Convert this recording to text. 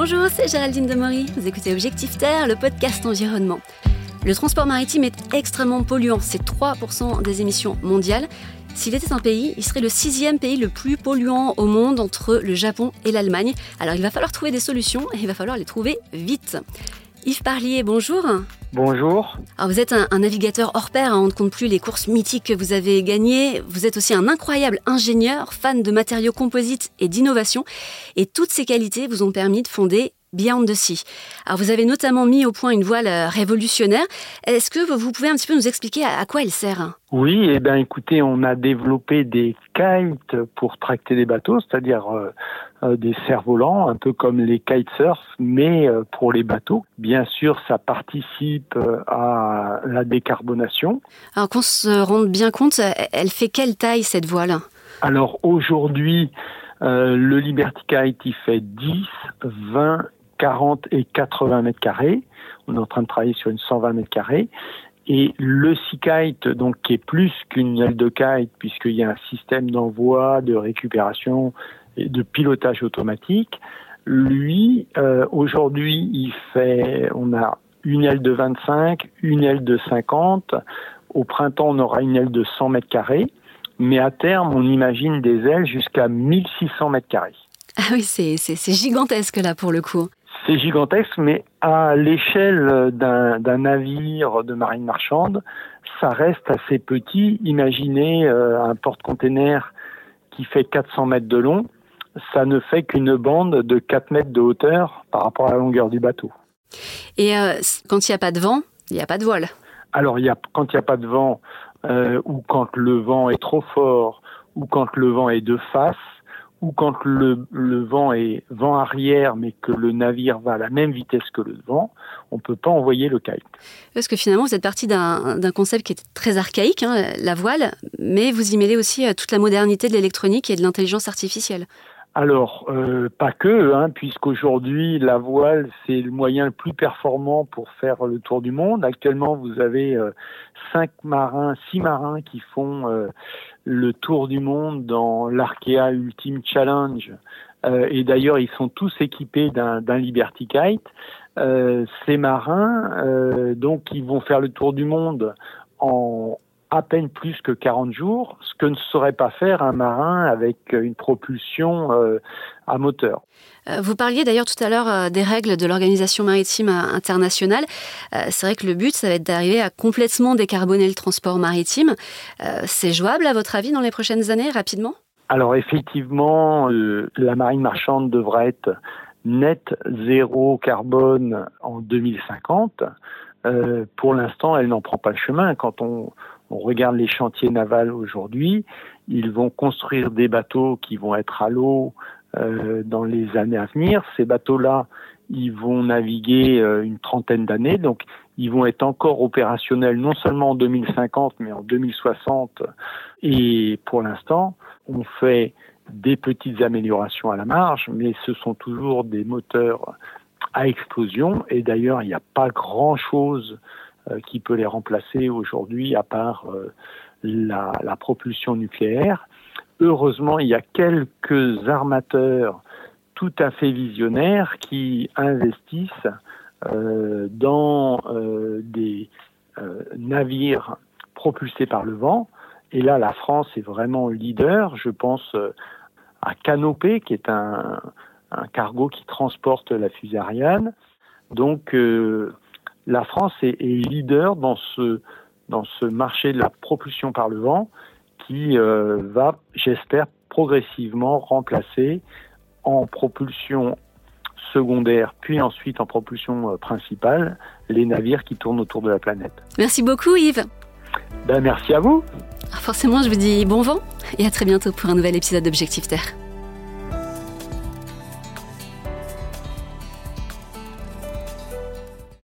Bonjour, c'est Géraldine Demory. Vous écoutez Objectif Terre, le podcast environnement. Le transport maritime est extrêmement polluant. C'est 3% des émissions mondiales. S'il était un pays, il serait le sixième pays le plus polluant au monde entre le Japon et l'Allemagne. Alors il va falloir trouver des solutions et il va falloir les trouver vite. Yves Parlier, bonjour. Bonjour. Alors vous êtes un, navigateur hors pair, hein, on ne compte plus les courses mythiques que vous avez gagnées. Vous êtes aussi un incroyable ingénieur, fan de matériaux composites et d'innovation. Et toutes ces qualités vous ont permis de fonder Beyond the Sea. Alors vous avez notamment mis au point une voile euh, révolutionnaire. Est-ce que vous pouvez un petit peu nous expliquer à quoi elle sert? Oui, eh bien écoutez, on a développé des kites pour tracter des bateaux, c'est-à-dire euh, euh, des cerfs-volants, un peu comme les kitesurf, mais pour les bateaux. Bien sûr, ça participe à la décarbonation. Alors qu'on se rende bien compte, elle fait quelle taille cette voile? Alors aujourd'hui, le Liberty Kite, il fait 10, 20 40 et 80 mètres carrés. On est en train de travailler sur une 120 mètres carrés. Et le Sea Kite, donc, qui est plus qu'une aile de kite, puisqu'il y a un système d'envoi, de récupération de pilotage automatique, lui, euh, aujourd'hui, il fait, on a une aile de 25, une aile de 50. Au printemps, on aura une aile de 100 mètres carrés. Mais à terme, on imagine des ailes jusqu'à 1600 mètres carrés. Ah oui, c'est gigantesque là pour le coup. C'est gigantesque, mais à l'échelle d'un navire de marine marchande, ça reste assez petit. Imaginez euh, un porte-container qui fait 400 mètres de long, ça ne fait qu'une bande de 4 mètres de hauteur par rapport à la longueur du bateau. Et euh, quand il n'y a pas de vent, il n'y a pas de voile Alors, y a, quand il n'y a pas de vent, euh, ou quand le vent est trop fort, ou quand le vent est de face, ou quand le, vent est vent arrière, mais que le navire va à la même vitesse que le vent, on ne peut pas envoyer le kite. Parce que finalement, vous êtes parti d'un concept qui est très archaïque, hein, la voile, mais vous y mêlez aussi euh, toute la modernité de l'électronique et de l'intelligence artificielle. Alors, euh, pas que, hein, puisqu'aujourd'hui, la voile, c'est le moyen le plus performant pour faire le tour du monde. Actuellement, vous avez euh, cinq marins, six marins qui font euh, le tour du monde dans l'Arkea Ultimate Challenge. et d'ailleurs, ils sont tous équipés d'un Liberty Kite. ces marins, donc, ils vont faire le tour du monde en, à peine plus que 40 jours, ce que ne saurait pas faire un marin avec une propulsion euh, à moteur. Euh, vous parliez d'ailleurs tout à l'heure euh, des règles de l'Organisation maritime internationale. C'est vrai que le but, ça va être d'arriver à complètement décarboner le transport maritime. C'est jouable, à votre avis, dans les prochaines années, rapidement? Alors effectivement, la marine marchande devra être net zéro carbone en 2050. pour l'instant, elle n'en prend pas le chemin. Quand on, on regarde les chantiers navals aujourd'hui, ils vont construire des bateaux qui vont être à l'eau euh, dans les années à venir. Ces bateaux-là, ils vont naviguer euh, une trentaine d'années, donc ils vont être encore opérationnels non seulement en 2050, mais en 2060. Et pour l'instant, on fait des petites améliorations à la marge, mais ce sont toujours des moteurs à explosion. Et d'ailleurs, il n'y a pas grand-chose qui peut les remplacer aujourd'hui à part euh, la, propulsion nucléaire. Heureusement, il y a quelques armateurs tout à fait visionnaires qui investissent euh, dans des navires propulsés par le vent. Et là, la France est vraiment leader. Je pense à Canopé, qui est un, cargo qui transporte la fusée Ariane. Donc, la France est, leader dans ce, dans ce marché de la propulsion par le vent qui euh, va, j'espère, progressivement remplacer en propulsion secondaire, puis ensuite en propulsion euh, principale, les navires qui tournent autour de la planète. Merci beaucoup Yves. Ben, merci à vous. Forcément, je vous dis bon vent et à très bientôt pour un nouvel épisode d'Objectif Terre.